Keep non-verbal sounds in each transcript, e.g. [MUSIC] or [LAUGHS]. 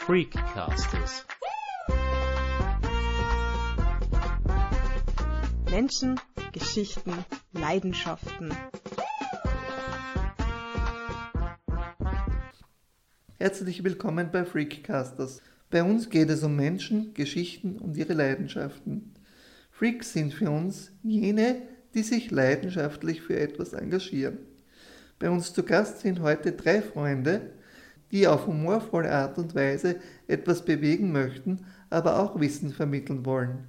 Freakcasters. Menschen, Geschichten, Leidenschaften. Herzlich willkommen bei Freakcasters. Bei uns geht es um Menschen, Geschichten und ihre Leidenschaften. Freaks sind für uns jene, die sich leidenschaftlich für etwas engagieren. Bei uns zu Gast sind heute drei Freunde, die auf humorvolle Art und Weise etwas bewegen möchten, aber auch Wissen vermitteln wollen.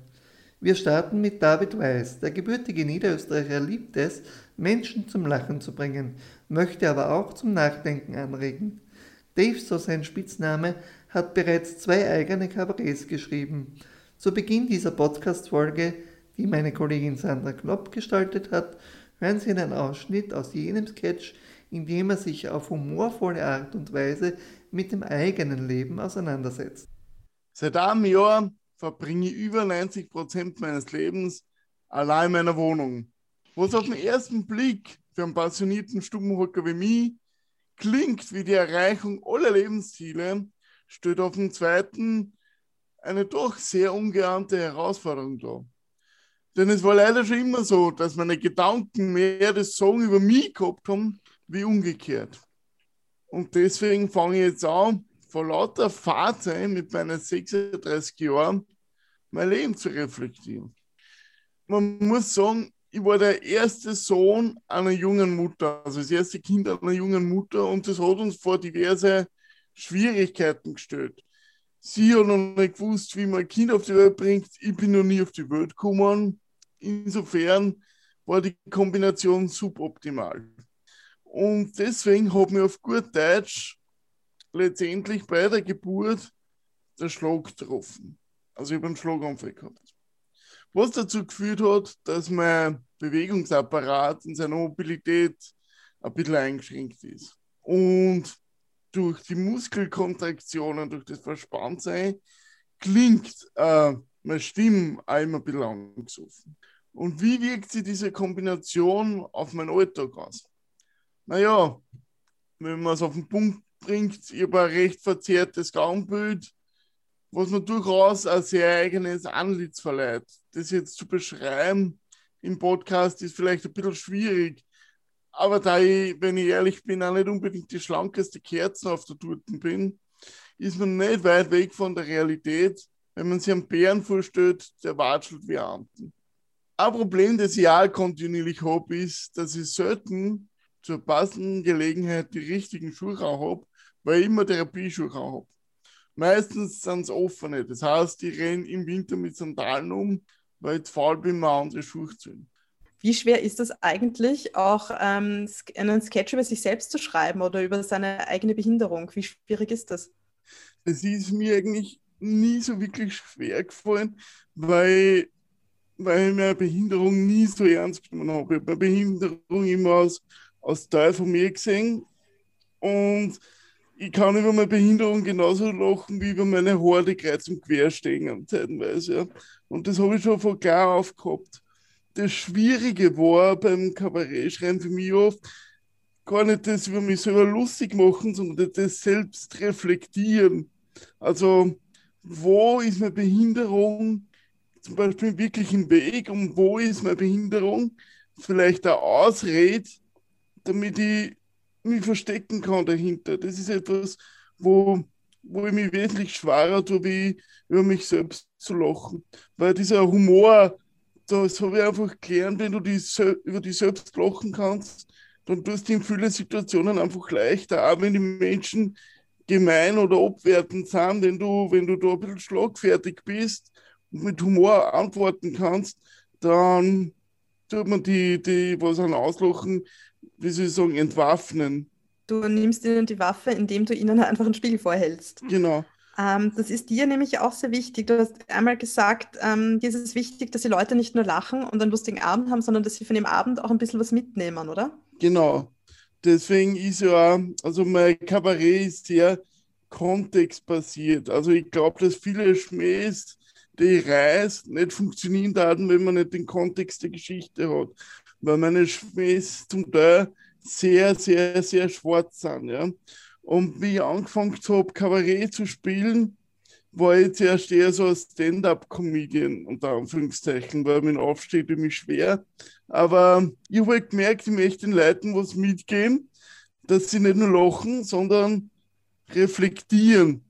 Wir starten mit David Weiß. Der gebürtige Niederösterreicher liebt es, Menschen zum Lachen zu bringen, möchte aber auch zum Nachdenken anregen. Dave, so sein Spitzname, hat bereits zwei eigene Kabarets geschrieben. Zu Beginn dieser Podcast-Folge, die meine Kollegin Sandra Knopp gestaltet hat, hören Sie einen Ausschnitt aus jenem Sketch, in dem er sich auf humorvolle Art und Weise mit dem eigenen Leben auseinandersetzt. Seit einem Jahr verbringe ich über 90 Prozent meines Lebens allein in meiner Wohnung. Was auf den ersten Blick für einen passionierten Stubenhocker wie mich klingt wie die Erreichung aller Lebensziele, steht auf dem zweiten eine doch sehr ungeahnte Herausforderung da. Denn es war leider schon immer so, dass meine Gedanken mehr das Sagen über mich gehabt haben, wie umgekehrt. Und deswegen fange ich jetzt an, vor lauter Fahrzeit mit meinen 36 Jahren mein Leben zu reflektieren. Man muss sagen, ich war der erste Sohn einer jungen Mutter, also das erste Kind einer jungen Mutter und das hat uns vor diverse Schwierigkeiten gestellt. Sie hat noch nicht gewusst, wie man ein Kind auf die Welt bringt. Ich bin noch nie auf die Welt gekommen. Insofern war die Kombination suboptimal. Und deswegen hat mir auf gut Deutsch letztendlich bei der Geburt der Schlag getroffen. Also ich habe einen Schlaganfall gehabt was dazu geführt hat, dass mein Bewegungsapparat und seine Mobilität ein bisschen eingeschränkt ist. Und durch die Muskelkontraktionen, durch das Verspanntsein, klingt äh, meine Stimme immer ein bisschen angesoffen. Und wie wirkt sich diese Kombination auf meinen Alltag aus? Naja, wenn man es auf den Punkt bringt, ich habe ein recht verzerrtes Gaumbild, was mir durchaus ein sehr eigenes Anlitz verleiht. Das jetzt zu beschreiben im Podcast ist vielleicht ein bisschen schwierig. Aber da ich, wenn ich ehrlich bin, auch nicht unbedingt die schlankeste Kerze auf der Torte bin, ist man nicht weit weg von der Realität, wenn man sich einen Bären vorstellt, der watschelt wie Amten. Ein Problem, das ich auch kontinuierlich habe, ist, dass ich selten zur passenden Gelegenheit die richtigen Schuhe habe, weil ich immer Therapieschuhe habe. Meistens sind es offene. Das heißt, ich renne im Winter mit Sandalen um, weil ich faul bin, mir andere Schuhe zu ziehen. Wie schwer ist es eigentlich, auch ähm, einen Sketch über sich selbst zu schreiben oder über seine eigene Behinderung? Wie schwierig ist das? Es ist mir eigentlich nie so wirklich schwer gefallen, weil, weil ich meine Behinderung nie so ernst genommen habe. Ich habe meine Behinderung immer als, als Teil von mir gesehen und ich kann über meine Behinderung genauso lachen wie über meine Horde kreuz und quer stehen zeitweise. Und das habe ich schon von klar auf gehabt. Das Schwierige war beim Kabarettschreiben für mich oft gar nicht das über mich selber lustig machen, sondern das selbst reflektieren. Also, wo ist meine Behinderung zum Beispiel wirklich im Weg und wo ist meine Behinderung vielleicht eine Ausrede, damit ich mich verstecken kann dahinter. Das ist etwas, wo, wo ich mich wesentlich schwerer tue, wie über mich selbst zu lachen. Weil dieser Humor, das habe ich einfach gelernt, wenn du die, über dich selbst lachen kannst, dann tust du in vielen Situationen einfach leichter, auch wenn die Menschen gemein oder abwertend sind, wenn du, wenn du da ein bisschen schlagfertig bist und mit Humor antworten kannst, dann tut man die, die was an auslachen, wie soll ich sagen, entwaffnen. Du nimmst ihnen die Waffe, indem du ihnen einfach einen Spiegel vorhältst. Genau. Ähm, das ist dir nämlich auch sehr wichtig. Du hast einmal gesagt, ähm, dir ist es wichtig, dass die Leute nicht nur lachen und einen lustigen Abend haben, sondern dass sie von dem Abend auch ein bisschen was mitnehmen, oder? Genau. Deswegen ist ja, also mein Kabarett ist sehr kontextbasiert. Also ich glaube, dass viele Schmähs, die ich reiß, nicht funktionieren werden, wenn man nicht den Kontext der Geschichte hat weil meine Schwestern zum Teil sehr, sehr, sehr schwarz sind. Ja? Und wie ich angefangen habe, Kabarett zu spielen, war ich zuerst eher so ein Stand-up-Comedian, unter Anführungszeichen, weil mein Aufsteht mich schwer. Aber ich habe halt gemerkt, ich möchte den Leuten was mitgeben, dass sie nicht nur lachen, sondern reflektieren,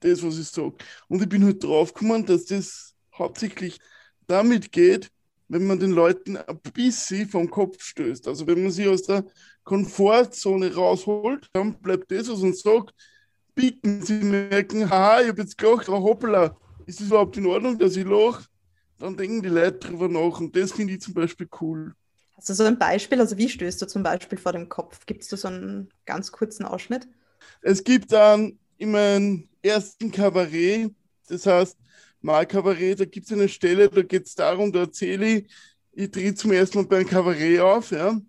das, was ich sage. Und ich bin halt draufgekommen, dass das hauptsächlich damit geht, wenn man den Leuten ein bisschen vom Kopf stößt. Also wenn man sie aus der Komfortzone rausholt, dann bleibt das, was uns sagt, bieten. Sie merken, haha, ich habe jetzt gelacht, oh hoppla, ist es überhaupt in Ordnung, dass ich lache? Dann denken die Leute drüber nach und das finde ich zum Beispiel cool. Hast du so ein Beispiel? Also wie stößt du zum Beispiel vor dem Kopf? Gibt es da so einen ganz kurzen Ausschnitt? Es gibt dann in meinem ersten Kabarett, das heißt Malkabarett, da gibt es eine Stelle, da geht es darum, da erzähle ich, ich drehe zum ersten Mal bei einem Kabarett auf, ja,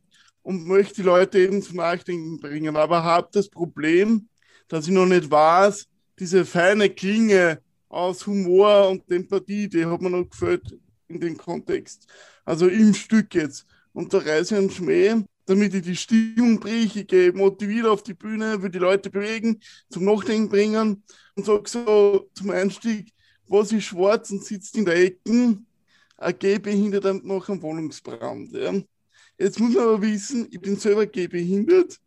und möchte die Leute eben zum Nachdenken bringen, aber habe das Problem, dass ich noch nicht weiß, diese feine Klinge aus Humor und Empathie, die hat mir noch gefällt in dem Kontext. Also im Stück jetzt. Und da reiße ich einen Schmäh, damit ich die Stimmung bringe, ich gehe motiviert auf die Bühne, will die Leute bewegen, zum Nachdenken bringen und sage so zum Einstieg, was ist schwarz und sitzt in der Ecke, ein Gehbehinderter nach einem Wohnungsbrand. Ja. Jetzt muss man aber wissen, ich bin selber gehbehindert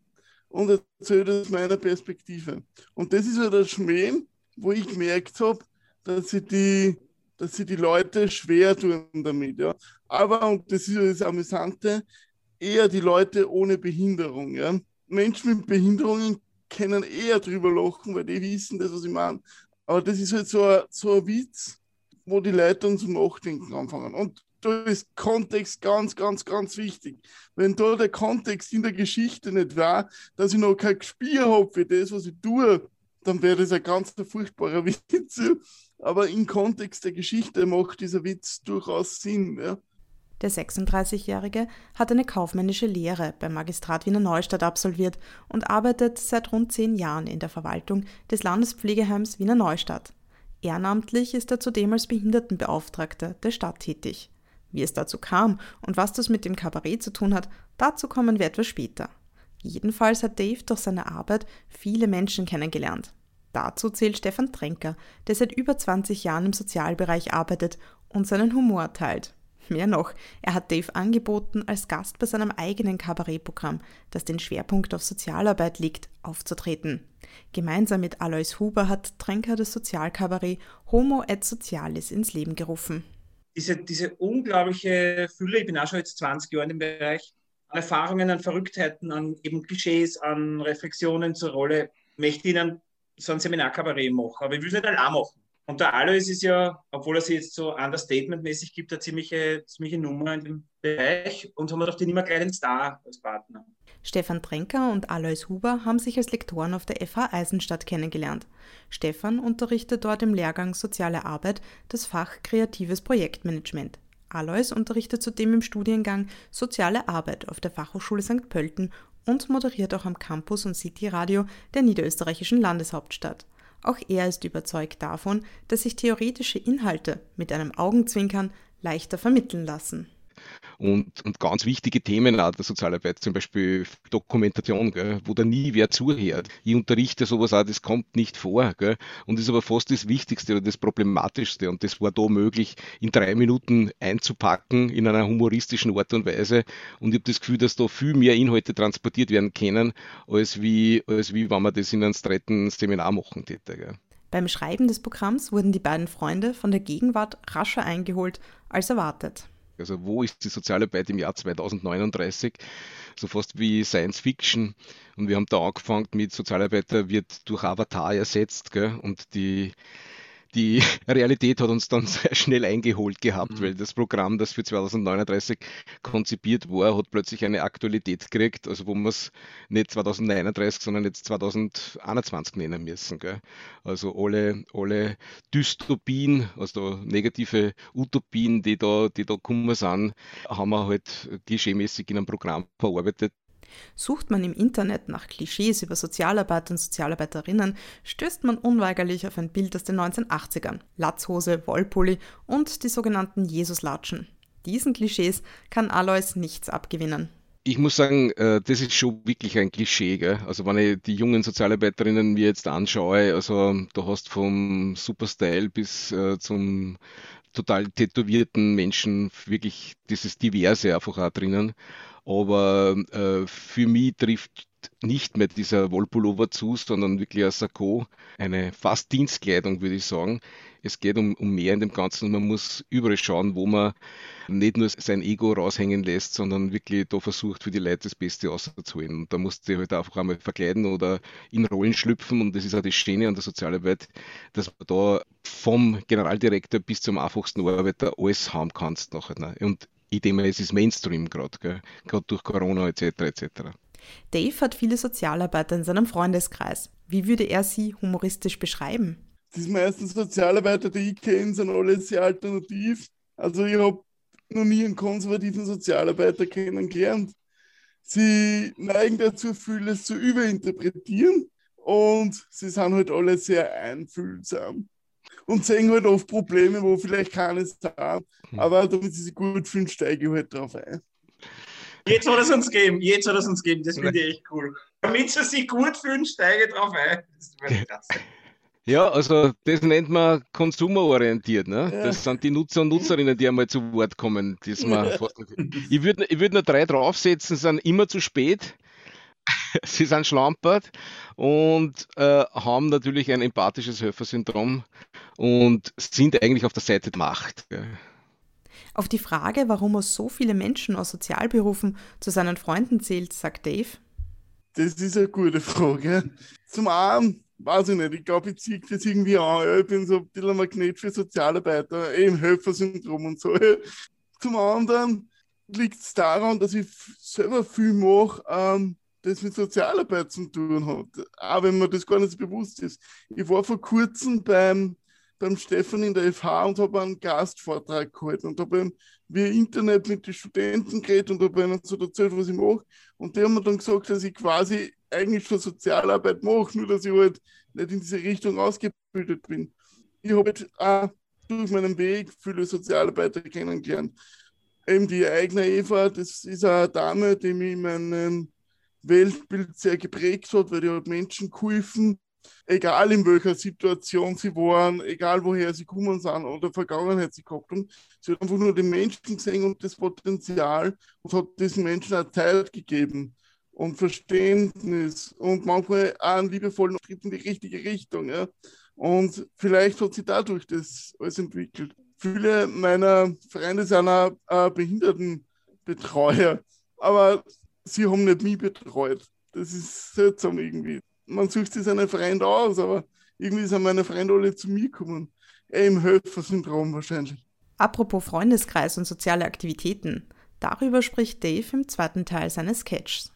und erzähle das aus meiner Perspektive. Und das ist halt der Schmäh, wo ich gemerkt habe, dass sie die, dass sie die Leute schwer tun damit. Ja. Aber, und das ist das Amüsante, eher die Leute ohne Behinderung. Ja. Menschen mit Behinderungen können eher drüber lachen, weil die wissen das, was ich meine. Aber das ist halt so ein, so ein Witz, wo die Leute dann zum Nachdenken anfangen. Und da ist Kontext ganz, ganz, ganz wichtig. Wenn da der Kontext in der Geschichte nicht war, dass ich noch kein Gespür habe für das, was ich tue, dann wäre das ein ganz furchtbarer [LAUGHS] Witz. Aber im Kontext der Geschichte macht dieser Witz durchaus Sinn. Ja. Der 36-Jährige hat eine kaufmännische Lehre beim Magistrat Wiener Neustadt absolviert und arbeitet seit rund zehn Jahren in der Verwaltung des Landespflegeheims Wiener Neustadt. Ehrenamtlich ist er zudem als Behindertenbeauftragter der Stadt tätig. Wie es dazu kam und was das mit dem Kabarett zu tun hat, dazu kommen wir etwas später. Jedenfalls hat Dave durch seine Arbeit viele Menschen kennengelernt. Dazu zählt Stefan Tränker, der seit über 20 Jahren im Sozialbereich arbeitet und seinen Humor teilt. Mehr noch, er hat Dave angeboten, als Gast bei seinem eigenen Kabarettprogramm, das den Schwerpunkt auf Sozialarbeit legt, aufzutreten. Gemeinsam mit Alois Huber hat Tränker das Sozialkabarett Homo et Socialis ins Leben gerufen diese, diese unglaubliche Fülle, ich bin auch schon jetzt 20 Jahre in dem Bereich, an Erfahrungen, an Verrücktheiten, an eben Klischees, an Reflexionen zur Rolle, möchte ich Ihnen so ein Seminarkabarett machen. Aber ich will es nicht allein machen. Und der Alois ist ja, obwohl er sich jetzt so understatement-mäßig gibt, eine ziemliche, ziemliche Nummer in dem Bereich. Und haben wir doch den immer gleich den Star als Partner. Stefan Tränker und Alois Huber haben sich als Lektoren auf der FH Eisenstadt kennengelernt. Stefan unterrichtet dort im Lehrgang Soziale Arbeit das Fach Kreatives Projektmanagement. Alois unterrichtet zudem im Studiengang Soziale Arbeit auf der Fachhochschule St. Pölten und moderiert auch am Campus und City Radio der niederösterreichischen Landeshauptstadt. Auch er ist überzeugt davon, dass sich theoretische Inhalte mit einem Augenzwinkern leichter vermitteln lassen und, und ganz wichtige Themen auch der Sozialarbeit, zum Beispiel Dokumentation, gell, wo da nie wer zuhört. Ich unterrichte sowas auch, das kommt nicht vor gell, und ist aber fast das Wichtigste oder das Problematischste und das war da möglich, in drei Minuten einzupacken in einer humoristischen Art und Weise und ich habe das Gefühl, dass da viel mehr Inhalte transportiert werden können, als wie, als wie wenn man das in einem streiten Seminar machen täte. Gell. Beim Schreiben des Programms wurden die beiden Freunde von der Gegenwart rascher eingeholt als erwartet. Also wo ist die Sozialarbeit im Jahr 2039? So fast wie Science Fiction. Und wir haben da angefangen mit Sozialarbeiter wird durch Avatar ersetzt. Gell? Und die die [LAUGHS] Realität hat uns dann [LAUGHS] sehr schnell eingeholt gehabt, mhm. weil das Programm, das für 2039 konzipiert war, hat plötzlich eine Aktualität gekriegt, also wo wir es nicht 2039, sondern jetzt 2021 nennen müssen. Gell? Also alle, alle Dystopien, also negative Utopien, die da, die da gekommen sind, haben wir halt klischeemäßig in einem Programm verarbeitet, Sucht man im Internet nach Klischees über Sozialarbeiter und Sozialarbeiterinnen, stößt man unweigerlich auf ein Bild aus den 1980ern. Latzhose, Wollpulli und die sogenannten Jesuslatschen. Diesen Klischees kann Alois nichts abgewinnen. ich muss sagen, äh, das ist schon wirklich ein Klischee. Gell? Also wenn ich die jungen Sozialarbeiterinnen mir jetzt anschaue, also du hast vom Superstyle bis äh, zum total tätowierten Menschen wirklich dieses Diverse einfach auch drinnen. Aber äh, für mich trifft nicht mehr dieser Wollpullover zu, sondern wirklich ein Sakko, eine fast Dienstkleidung, würde ich sagen. Es geht um, um mehr in dem Ganzen man muss überall schauen, wo man nicht nur sein Ego raushängen lässt, sondern wirklich da versucht, für die Leute das Beste auszuholen. Und da musst du halt einfach einmal verkleiden oder in Rollen schlüpfen und das ist auch das Schöne an der Sozialarbeit, dass man da vom Generaldirektor bis zum einfachsten Arbeiter alles haben kannst nachher. Ne? Und ich denke, es ist Mainstream gerade, gerade durch Corona etc. etc. Dave hat viele Sozialarbeiter in seinem Freundeskreis. Wie würde er sie humoristisch beschreiben? Die meisten Sozialarbeiter, die ich kenne, sind alle sehr alternativ. Also ich habe noch nie einen konservativen Sozialarbeiter kennengelernt. Sie neigen dazu, vieles zu überinterpretieren und sie sind halt alle sehr einfühlsam und sehen halt oft Probleme, wo vielleicht keines haben. Hm. Aber damit sie sich gut fühlen, steige ich halt drauf ein. Jetzt soll es uns geben, jetzt soll es uns geben, das finde ich echt cool. Damit sie sich gut fühlen, steige ich drauf ein. Das Ja, also das nennt man konsumerorientiert. Ne? Ja. Das sind die Nutzer und Nutzerinnen, die einmal zu Wort kommen. Das man ja. Ich würde ich würd nur drei draufsetzen, sind immer zu spät. [LAUGHS] Sie sind schlampert und äh, haben natürlich ein empathisches Helfersyndrom und sind eigentlich auf der Seite der Macht. Auf die Frage, warum er so viele Menschen aus Sozialberufen zu seinen Freunden zählt, sagt Dave. Das ist eine gute Frage. Zum einen, weiß ich nicht, ich glaube, ich ziehe das irgendwie an. Ich bin so ein bisschen ein Magnet für Sozialarbeiter, eben Helfersyndrom und so. Zum anderen liegt es daran, dass ich selber viel mache, ähm, das mit Sozialarbeit zu tun hat. Auch wenn mir das gar nicht bewusst ist. Ich war vor kurzem beim beim Stefan in der FH und habe einen Gastvortrag gehalten und habe via Internet mit den Studenten geredet und habe ihnen so erzählt, was ich mache. Und die haben mir dann gesagt, dass ich quasi eigentlich schon Sozialarbeit mache, nur dass ich halt nicht in diese Richtung ausgebildet bin. Ich habe auch durch meinen Weg viele Sozialarbeiter kennengelernt. Eben die eigene Eva, das ist eine Dame, die mich in meinem Weltbild sehr geprägt hat, weil die halt Menschen geholfen egal in welcher Situation sie waren, egal woher sie kommen sind oder Vergangenheit sie gehabt haben. Sie hat einfach nur den Menschen gesehen und das Potenzial und hat diesen Menschen auch Zeit gegeben und Verständnis und manchmal auch einen liebevollen Schritt in die richtige Richtung. Ja. Und vielleicht hat sie dadurch das alles entwickelt. Viele meiner Freunde sind auch äh, Behindertenbetreuer, aber sie haben nicht mich betreut. Das ist seltsam irgendwie man sucht sich seine Freunde aus, aber irgendwie sind meine Freunde alle zu mir gekommen. Eh Im Helfersyndrom wahrscheinlich. Apropos Freundeskreis und soziale Aktivitäten. Darüber spricht Dave im zweiten Teil seines Sketchs.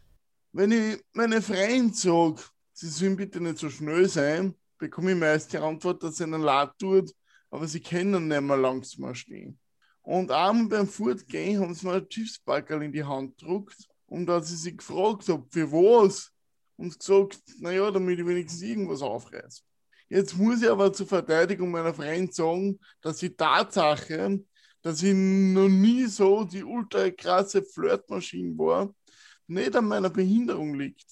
Wenn ich meine Freunde sage, sie sollen bitte nicht so schnell sein, bekomme ich meist die Antwort, dass es ihnen leid tut, aber sie können nicht mehr langsam stehen. Und einmal beim Fortgehen haben sie mir ein Chipsbackerl in die Hand gedruckt und als ich sie gefragt habe, für was, und gesagt, naja, damit ich wenigstens irgendwas aufreiße. Jetzt muss ich aber zur Verteidigung meiner Freunde sagen, dass die Tatsache, dass ich noch nie so die ultra krasse Flirtmaschine war, nicht an meiner Behinderung liegt,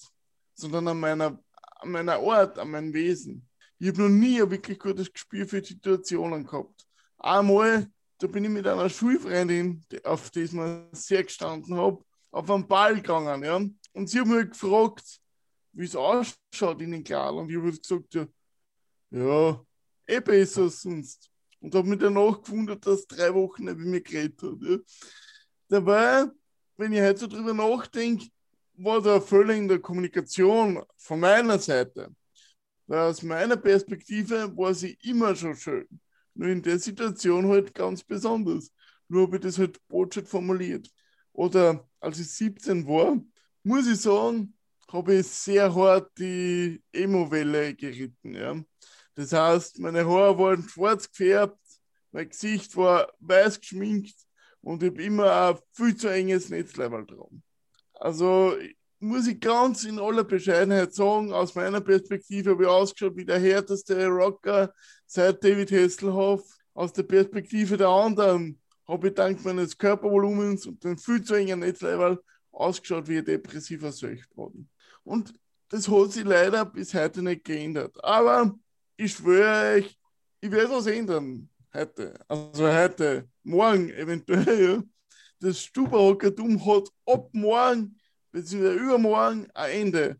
sondern an meiner, an meiner Art, an meinem Wesen. Ich habe noch nie ein wirklich gutes Gespür für Situationen gehabt. Einmal, da bin ich mit einer Schulfreundin, auf die ich mir sehr gestanden habe, auf einen Ball gegangen. Ja? Und sie hat mich gefragt, wie es ausschaut in den Kleidern. Und ich habe gesagt, ja, ja, eh besser sonst. Und habe mich danach gewundert, dass drei Wochen nicht mit mir geredet hat. Ja. Dabei, wenn ich heute so drüber nachdenke, war da Fehler in der Kommunikation von meiner Seite. Weil aus meiner Perspektive war sie immer schon schön. Nur in der Situation halt ganz besonders. Nur habe ich das halt Botschaft formuliert. Oder als ich 17 war, muss ich sagen, habe ich sehr hart die Emo-Welle geritten. Ja. Das heißt, meine Haare waren schwarz gefärbt, mein Gesicht war weiß geschminkt und ich habe immer ein viel zu enges Netzleibel dran. Also muss ich ganz in aller Bescheidenheit sagen, aus meiner Perspektive habe ich ausgeschaut wie der härteste Rocker seit David Hasselhoff. Aus der Perspektive der anderen habe ich dank meines Körpervolumens und dem viel zu engen Netzleibel ausgeschaut wie ein depressiver Söchtboden. Und das hat sich leider bis heute nicht geändert. Aber ich schwöre euch, ich werde was ändern heute. Also heute, morgen eventuell. Das Stuberhockertum hat ab morgen bzw. übermorgen ein Ende.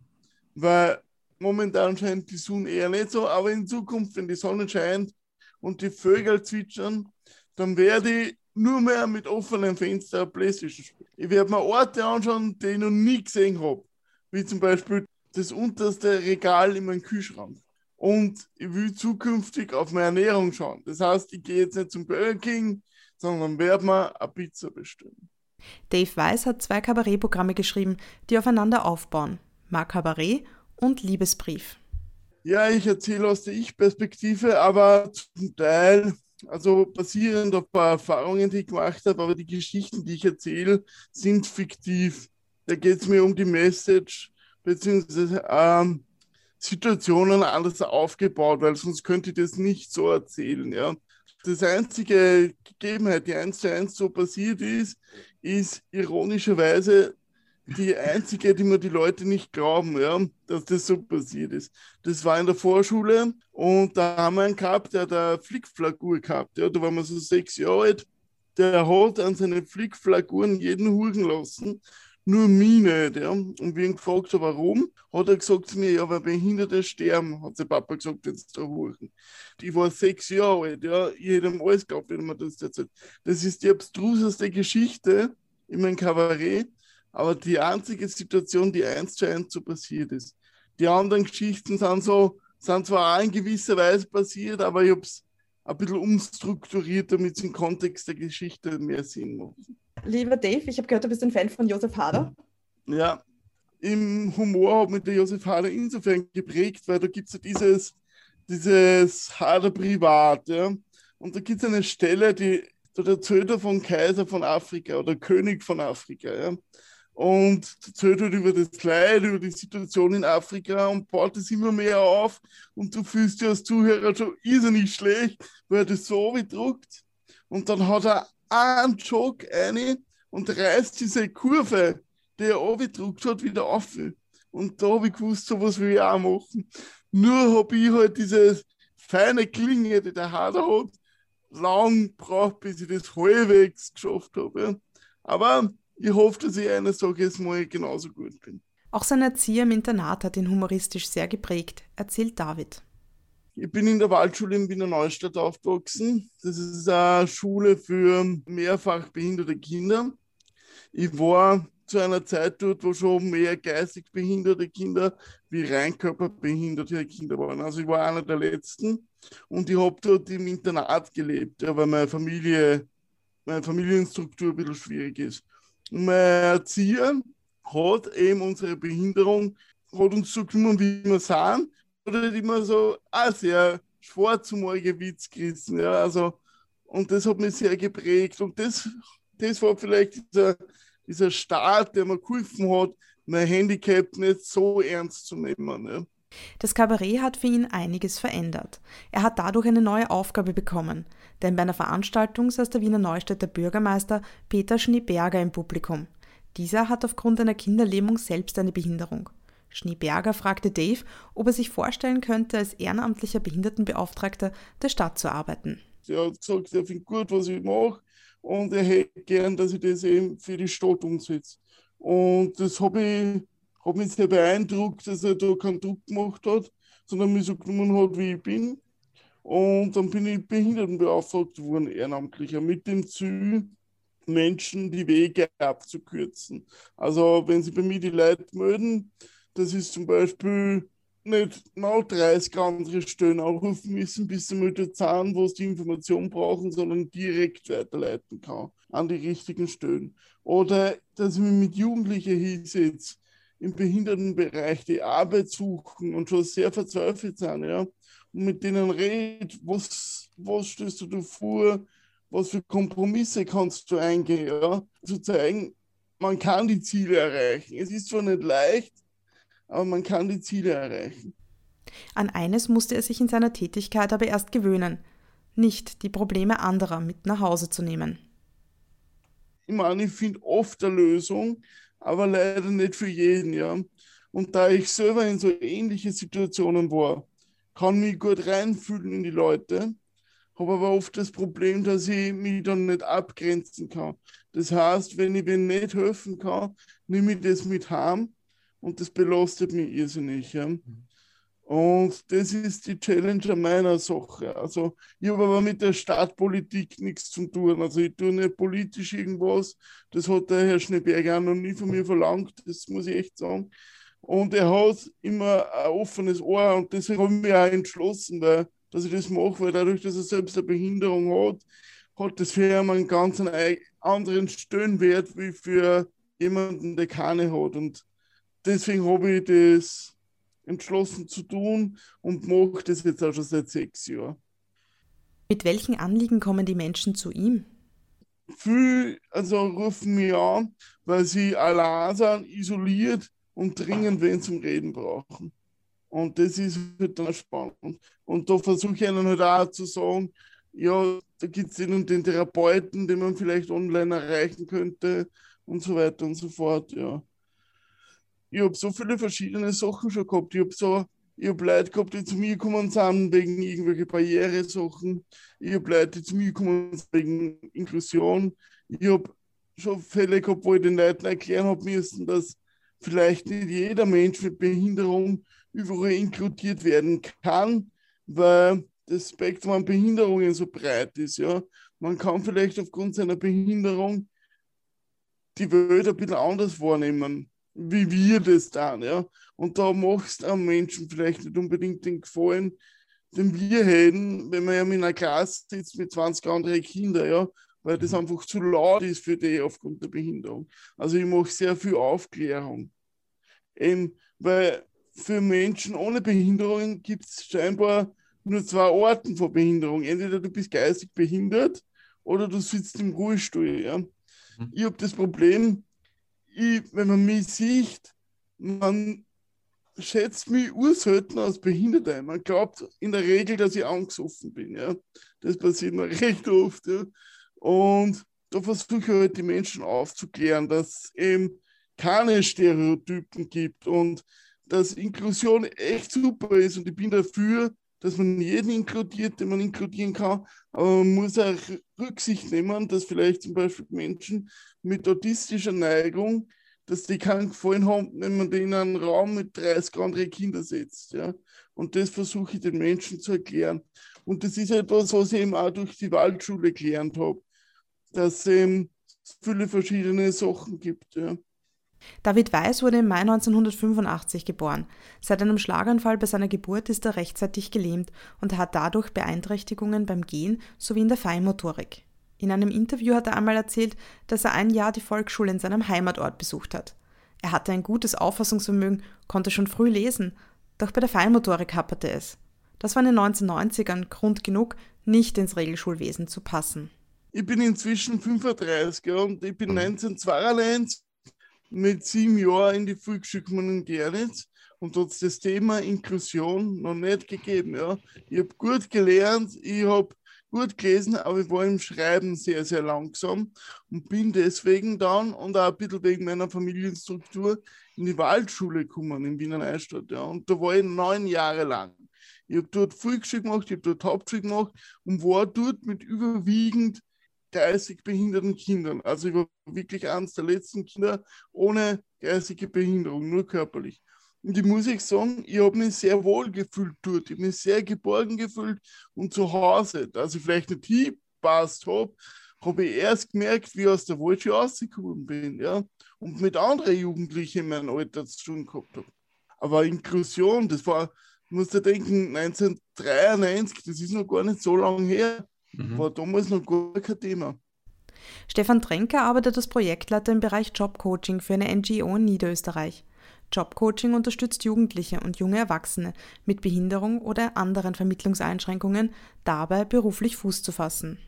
Weil momentan scheint die Sonne eher nicht so, aber in Zukunft, wenn die Sonne scheint und die Vögel zwitschern, dann werde ich nur mehr mit offenem Fenster Playstation spielen. Ich werde mir Orte anschauen, die ich noch nie gesehen habe. Wie zum Beispiel das unterste Regal in meinem Kühlschrank. Und ich will zukünftig auf meine Ernährung schauen. Das heißt, ich gehe jetzt nicht zum Burger King, sondern werde mir eine Pizza bestellen. Dave Weiss hat zwei Kabarettprogramme geschrieben, die aufeinander aufbauen. Marc Kabarett und Liebesbrief. Ja, ich erzähle aus der Ich-Perspektive, aber zum Teil, also basierend auf ein paar Erfahrungen, die ich gemacht habe, aber die Geschichten, die ich erzähle, sind fiktiv. Da geht es mir um die Message, beziehungsweise ähm, Situationen anders aufgebaut, weil sonst könnte ich das nicht so erzählen. Ja. Das einzige Gegebenheit, die eins zu eins so passiert ist, ist ironischerweise die einzige, die mir die Leute nicht glauben, ja, dass das so passiert ist. Das war in der Vorschule und da haben wir einen gehabt, der hat eine Flickflagur gehabt. Ja, da waren wir so sechs Jahre alt. Der hat an seinen Flickflaguren jeden hugen lassen, nur mich nicht. Ja. Und wie ihn gefragt habe, warum, hat er gesagt zu mir, ja, weil Behinderte sterben, hat sein Papa gesagt, jetzt da huchen. Ich war sechs Jahre alt, ja, ich hätte ihm alles geglaubt, wenn man das erzählt. Das ist die abstruseste Geschichte in meinem Kabarett aber die einzige Situation, die eins zu eins so passiert ist. Die anderen Geschichten sind so, sind zwar auch in gewisser Weise passiert, aber ich habe es ein bisschen umstrukturiert, damit es im Kontext der Geschichte mehr Sinn macht. Lieber Dave, ich habe gehört, du bist ein Fan von Josef Hader. Ja, im Humor hat mich der Josef Hader insofern geprägt, weil da gibt es ja dieses, dieses Hader Privat, ja. Und da gibt es eine Stelle, die der erzählt von Kaiser von Afrika oder König von Afrika, ja und erzählt halt über das Leid, über die Situation in Afrika und baut es immer mehr auf und du fühlst dich als Zuhörer schon irrsinnig schlecht, weil er das so bedruckt und dann hat er einen Joke eine und reißt diese Kurve, die er abgedruckt hat, wieder auf. Und da habe ich gewusst, sowas will ich auch machen. Nur habe ich halt diese feine Klinge, die der Hader hat, lang gebraucht, bis ich das halbwegs geschafft habe. Aber ich hoffe, dass ich eines Tages mal genauso gut bin. Auch sein Erzieher im Internat hat ihn humoristisch sehr geprägt, erzählt David. Ich bin in der Waldschule in Wiener Neustadt aufgewachsen. Das ist eine Schule für mehrfach behinderte Kinder. Ich war zu einer Zeit dort, wo schon mehr geistig behinderte Kinder wie rein körperbehinderte Kinder waren. Also ich war einer der letzten und ich habe dort im Internat gelebt, weil meine Familie, meine Familienstruktur ein bisschen schwierig ist Erzieher hat eben unsere Behinderung, hat uns so genommen, wie wir sind, oder immer so auch sehr schwarzhumorige Witz gerissen. Ja, also, und das hat mich sehr geprägt. Und das, das war vielleicht dieser, dieser Start, der mir geholfen hat, mein Handicap nicht so ernst zu nehmen. Ja. Das Kabarett hat für ihn einiges verändert. Er hat dadurch eine neue Aufgabe bekommen, denn bei einer Veranstaltung saß der Wiener Neustädter Bürgermeister Peter Schneeberger im Publikum. Dieser hat aufgrund einer Kinderlähmung selbst eine Behinderung. Schneeberger fragte Dave, ob er sich vorstellen könnte, als ehrenamtlicher Behindertenbeauftragter der Stadt zu arbeiten. Er hat gesagt, er findet gut, was ich mache und er hätte gern, dass ich das eben für die Stadt umsetze. Und das habe ich hat mich sehr beeindruckt, dass er da keinen Druck gemacht hat, sondern mich so genommen hat, wie ich bin. Und dann bin ich Behindertenbeauftragter worden, ehrenamtlicher, mit dem Ziel, Menschen die Wege abzukürzen. Also wenn sie bei mir die Leute melden, das ist zum Beispiel nicht mal 30 andere Stellen anrufen müssen, bis sie mit der Zahn, wo sie die Information brauchen, sondern direkt weiterleiten kann an die richtigen Stellen. Oder dass ich mich mit Jugendlichen hinsetze, im Behindertenbereich die Arbeit suchen und schon sehr verzweifelt sind, ja, und mit denen redet, was, was stößt du vor, was für Kompromisse kannst du eingehen, ja, zu zeigen, man kann die Ziele erreichen. Es ist zwar nicht leicht, aber man kann die Ziele erreichen. An eines musste er sich in seiner Tätigkeit aber erst gewöhnen, nicht die Probleme anderer mit nach Hause zu nehmen. Ich meine, ich finde oft eine Lösung, aber leider nicht für jeden, ja. Und da ich selber in so ähnliche Situationen war, kann mich gut reinfühlen in die Leute, habe aber oft das Problem, dass ich mich dann nicht abgrenzen kann. Das heißt, wenn ich mir nicht helfen kann, nehme ich das mit heim und das belastet mich irrsinnig. Ja. Und das ist die Challenge an meiner Sache. Also ich habe aber mit der Stadtpolitik nichts zu tun. Also ich tue nicht politisch irgendwas. Das hat der Herr Schneeberger auch noch nie von mir verlangt. Das muss ich echt sagen. Und er hat immer ein offenes Ohr und deswegen habe ich mich auch entschlossen, weil, dass ich das mache, weil dadurch, dass er selbst eine Behinderung hat, hat das für ihn einen ganz anderen Stellenwert wie für jemanden, der keine hat. Und deswegen habe ich das entschlossen zu tun und mache das jetzt auch schon seit sechs Jahren. Mit welchen Anliegen kommen die Menschen zu ihm? Viele also rufen mich an, weil sie allein sind, isoliert und dringend wen zum Reden brauchen. Und das ist halt dann spannend. Und da versuche ich ihnen halt auch zu sagen, ja, da gibt es den den Therapeuten, den man vielleicht online erreichen könnte und so weiter und so fort, ja. Ich habe so viele verschiedene Sachen schon gehabt. Ich habe so, habe Leute gehabt, die zu mir gekommen sind wegen irgendwelche Barriere-Sachen. Ich habe Leute, die zu mir gekommen sind wegen Inklusion. Ich habe schon Fälle gehabt, wo ich den Leuten erklären habe müssen, dass vielleicht nicht jeder Mensch mit Behinderung überall inkludiert werden kann, weil das Spektrum an Behinderungen so breit ist. Ja. Man kann vielleicht aufgrund seiner Behinderung die Welt ein bisschen anders wahrnehmen, wie wir das dann. Ja. Und da machst du einem Menschen vielleicht nicht unbedingt den Gefallen, den wir hätten, wenn man ja in einer Klasse sitzt mit 20 anderen Kindern, ja, weil das mhm. einfach zu laut ist für die aufgrund der Behinderung. Also ich mache sehr viel Aufklärung. Eben, weil für Menschen ohne Behinderung gibt es scheinbar nur zwei Arten von Behinderung. Entweder du bist geistig behindert oder du sitzt im Ruhestuhl. Ja. Mhm. Ich habe das Problem, ich, wenn man mich sieht, man schätzt mich urselten als behindert ein. Man glaubt in der Regel, dass ich angesoffen bin. Ja. Das passiert mir [LAUGHS] recht oft. Ja. Und da versuche ich halt die Menschen aufzuklären, dass eben keine Stereotypen gibt und dass Inklusion echt super ist und ich bin dafür, dass man jeden inkludiert, den man inkludieren kann, aber man muss auch Rücksicht nehmen, dass vielleicht zum Beispiel Menschen mit autistischer Neigung, dass die keinen Gefallen haben, wenn man die in einen Raum mit 30 anderen Kindern setzt. Ja? Und das versuche ich den Menschen zu erklären. Und das ist etwas, was ich eben auch durch die Waldschule gelernt habe, dass es eben viele verschiedene Sachen gibt. Ja. David Weiß wurde im Mai 1985 geboren. Seit einem Schlaganfall bei seiner Geburt ist er rechtzeitig gelähmt und hat dadurch Beeinträchtigungen beim Gehen sowie in der Feinmotorik. In einem Interview hat er einmal erzählt, dass er ein Jahr die Volksschule in seinem Heimatort besucht hat. Er hatte ein gutes Auffassungsvermögen, konnte schon früh lesen, doch bei der Feinmotorik happerte es. Das war in den 1990ern Grund genug, nicht ins Regelschulwesen zu passen. Ich bin inzwischen 35 und ich bin 1992 mit sieben Jahren in die Volksschule in Gerlitz und hat das Thema Inklusion noch nicht gegeben. Ja. Ich habe gut gelernt, ich habe gut gelesen, aber ich war im Schreiben sehr, sehr langsam und bin deswegen dann und auch ein bisschen wegen meiner Familienstruktur in die Waldschule gekommen in Wiener Neustadt. Ja. Und da war ich neun Jahre lang. Ich habe dort Volksschule gemacht, ich habe dort Hauptschule gemacht und war dort mit überwiegend geistig behinderten Kindern. Also ich war wirklich eines der letzten Kinder ohne geistige Behinderung, nur körperlich. Und ich muss ich sagen, ich habe mich sehr wohl gefühlt dort. Ich habe mich sehr geborgen gefühlt und zu Hause, dass ich vielleicht nicht hingepasst habe, habe ich erst gemerkt, wie ich aus der Waldschule rausgekommen bin. Ja? Und mit anderen Jugendlichen in meinem Alter zu tun gehabt habe. Aber Inklusion, das war, ich muss da denken, 1993, das ist noch gar nicht so lange her. Mhm. War damals noch gar kein Thema. Stefan Trenker arbeitet als Projektleiter im Bereich Jobcoaching für eine NGO in Niederösterreich. Jobcoaching unterstützt Jugendliche und junge Erwachsene mit Behinderung oder anderen Vermittlungseinschränkungen dabei, beruflich Fuß zu fassen.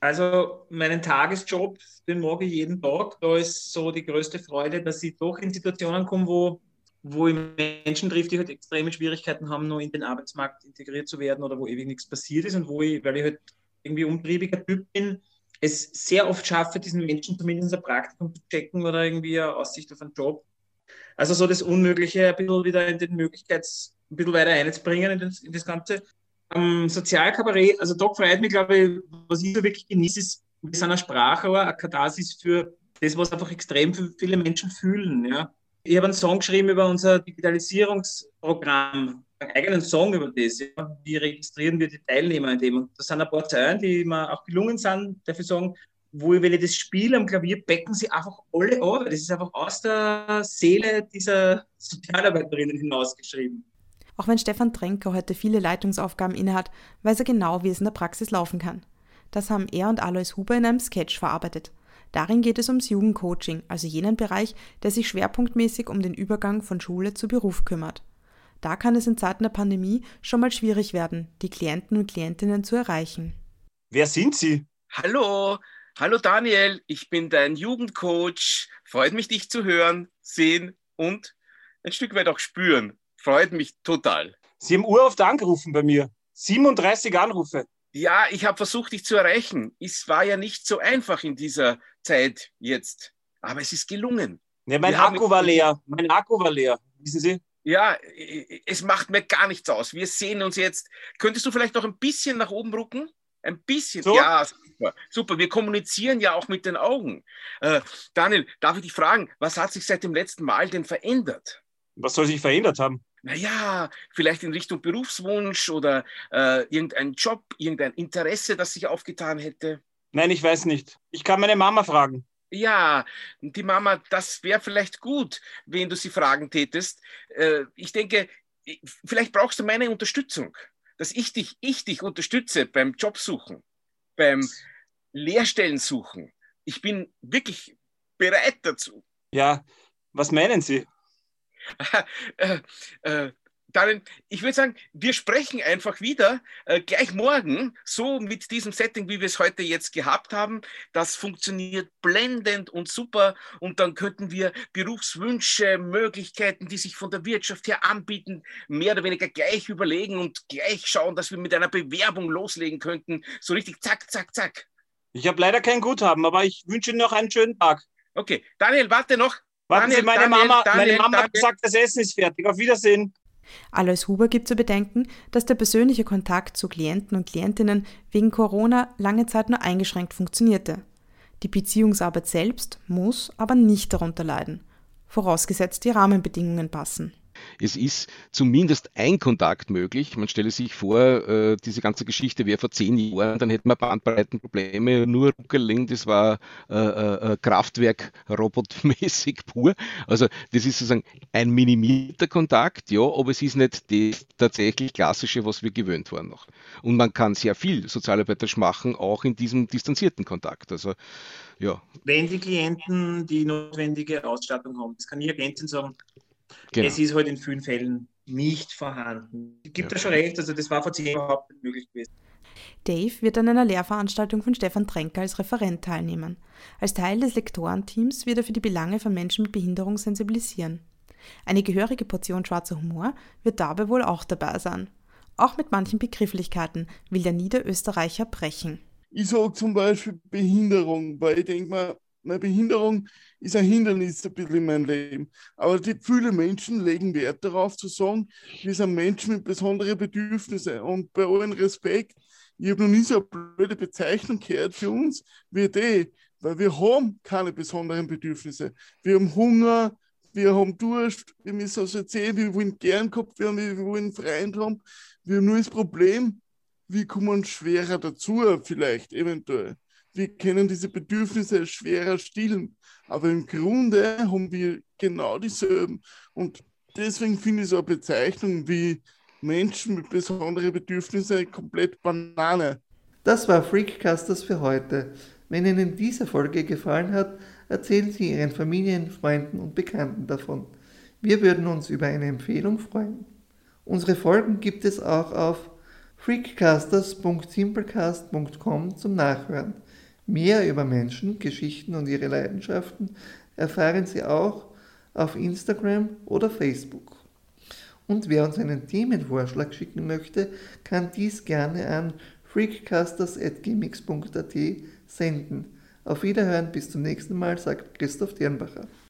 Also meinen Tagesjob, den mag ich jeden Tag. Da ist so die größte Freude, dass ich doch in Situationen komme, wo, wo ich Menschen trifft, die halt extreme Schwierigkeiten haben, nur in den Arbeitsmarkt integriert zu werden oder wo ewig nichts passiert ist und wo ich, weil ich halt irgendwie umtriebiger Typ bin, es sehr oft schaffe, diesen Menschen zumindest ein Praktikum zu checken oder irgendwie eine Aussicht auf einen Job. Also so das Unmögliche ein bisschen wieder in den Möglichkeits, ein bisschen weiter einzubringen in das, in das Ganze. Am Sozialkabarett, also da freut mich, glaube ich, was ich so wirklich genieße, ist, wir sind eine Sprache, eine Katharsis für das, was einfach extrem viele Menschen fühlen. Ja. Ich habe einen Song geschrieben über unser Digitalisierungsprogramm, einen eigenen Song über das. Ja. Wie registrieren wir die Teilnehmer in dem? Und das sind ein paar Zeilen, die mir auch gelungen sind, dafür sagen, wo ich, wenn ich das spiele am Klavier, becken sie einfach alle an. Das ist einfach aus der Seele dieser Sozialarbeiterinnen hinausgeschrieben. Auch wenn Stefan Tränker heute viele Leitungsaufgaben innehat, weiß er genau, wie es in der Praxis laufen kann. Das haben er und Alois Huber in einem Sketch verarbeitet. Darin geht es ums Jugendcoaching, also jenen Bereich, der sich schwerpunktmäßig um den Übergang von Schule zu Beruf kümmert. Da kann es in Zeiten der Pandemie schon mal schwierig werden, die Klienten und Klientinnen zu erreichen. Wer sind Sie? Hallo, hallo Daniel, ich bin dein Jugendcoach. Freut mich, dich zu hören, sehen und ein Stück weit auch spüren. Freut mich total. Sie haben uroft angerufen bei mir. 37 Anrufe. Ja, ich habe versucht, dich zu erreichen. Es war ja nicht so einfach in dieser Zeit jetzt, aber es ist gelungen. Ja, mein Wir Akku war leer. Mein Akku war leer. Wissen Sie? Ja, es macht mir gar nichts aus. Wir sehen uns jetzt. Könntest du vielleicht noch ein bisschen nach oben rucken? Ein bisschen. So? Ja, super. super. Wir kommunizieren ja auch mit den Augen. Äh, Daniel, darf ich dich fragen, was hat sich seit dem letzten Mal denn verändert? Was soll sich verändert haben? naja, vielleicht in Richtung Berufswunsch oder äh, irgendein Job, irgendein Interesse, das sich aufgetan hätte? Nein, ich weiß nicht. Ich kann meine Mama fragen. Ja, die Mama, das wäre vielleicht gut, wenn du sie fragen tätest. Äh, ich denke, vielleicht brauchst du meine Unterstützung, dass ich dich, ich dich unterstütze beim Jobsuchen, beim Lehrstellen suchen. Ich bin wirklich bereit dazu. Ja, was meinen Sie? [LAUGHS] äh, äh, Darin, ich würde sagen, wir sprechen einfach wieder äh, gleich morgen, so mit diesem Setting, wie wir es heute jetzt gehabt haben. Das funktioniert blendend und super. Und dann könnten wir Berufswünsche, Möglichkeiten, die sich von der Wirtschaft her anbieten, mehr oder weniger gleich überlegen und gleich schauen, dass wir mit einer Bewerbung loslegen könnten. So richtig zack, zack, zack. Ich habe leider kein Guthaben, aber ich wünsche Ihnen noch einen schönen Tag. Okay, Daniel, warte noch. Warten Sie, meine Daniel, Mama, Daniel, meine Mama Daniel. hat gesagt, das Essen ist fertig. Auf Wiedersehen. Alois Huber gibt zu bedenken, dass der persönliche Kontakt zu Klienten und Klientinnen wegen Corona lange Zeit nur eingeschränkt funktionierte. Die Beziehungsarbeit selbst muss aber nicht darunter leiden, vorausgesetzt die Rahmenbedingungen passen. Es ist zumindest ein Kontakt möglich. Man stelle sich vor, äh, diese ganze Geschichte wäre vor zehn Jahren, dann hätten wir Bandbreitenprobleme, nur Ruckerling, das war äh, äh, Kraftwerk robotmäßig [LAUGHS] pur. Also das ist sozusagen ein minimierter Kontakt, ja, aber es ist nicht das tatsächlich klassische, was wir gewöhnt waren noch. Und man kann sehr viel sozialarbeiterisch machen, auch in diesem distanzierten Kontakt. Also ja. Wenn die Klienten die notwendige Ausstattung haben, das kann ich ergänzend sagen, Genau. Es ist halt in vielen Fällen nicht vorhanden. Gibt ja. da schon recht, also das war vor zehn Jahren überhaupt nicht möglich gewesen. Dave wird an einer Lehrveranstaltung von Stefan Tränker als Referent teilnehmen. Als Teil des Lektorenteams wird er für die Belange von Menschen mit Behinderung sensibilisieren. Eine gehörige Portion schwarzer Humor wird dabei wohl auch dabei sein. Auch mit manchen Begrifflichkeiten will der Niederösterreicher brechen. Ich sage zum Beispiel Behinderung, weil ich denke mal, meine Behinderung ist ein Hindernis ein bisschen in meinem Leben. Aber viele Menschen legen Wert darauf zu sagen, wir sind Menschen mit besonderen Bedürfnissen. Und bei allen Respekt, ich habe noch nie so eine blöde Bezeichnung gehört für uns wie die, weil wir haben keine besonderen Bedürfnisse. Wir haben Hunger, wir haben Durst, wir müssen also erzählen, wir wollen gern gehabt werden, wir wollen Freund haben. Wir haben nur das Problem, wie kommen schwerer dazu, vielleicht, eventuell wir können diese Bedürfnisse schwerer stillen. Aber im Grunde haben wir genau dieselben. Und deswegen finde ich so eine Bezeichnung wie Menschen mit besonderen Bedürfnissen komplett Banane. Das war Freakcasters für heute. Wenn Ihnen diese Folge gefallen hat, erzählen Sie Ihren Familien, Freunden und Bekannten davon. Wir würden uns über eine Empfehlung freuen. Unsere Folgen gibt es auch auf freakcasters.simplecast.com zum Nachhören. Mehr über Menschen, Geschichten und ihre Leidenschaften erfahren Sie auch auf Instagram oder Facebook. Und wer uns einen Themenvorschlag schicken möchte, kann dies gerne an freakcasters.gmx.at senden. Auf Wiederhören, bis zum nächsten Mal, sagt Christoph Dirnbacher.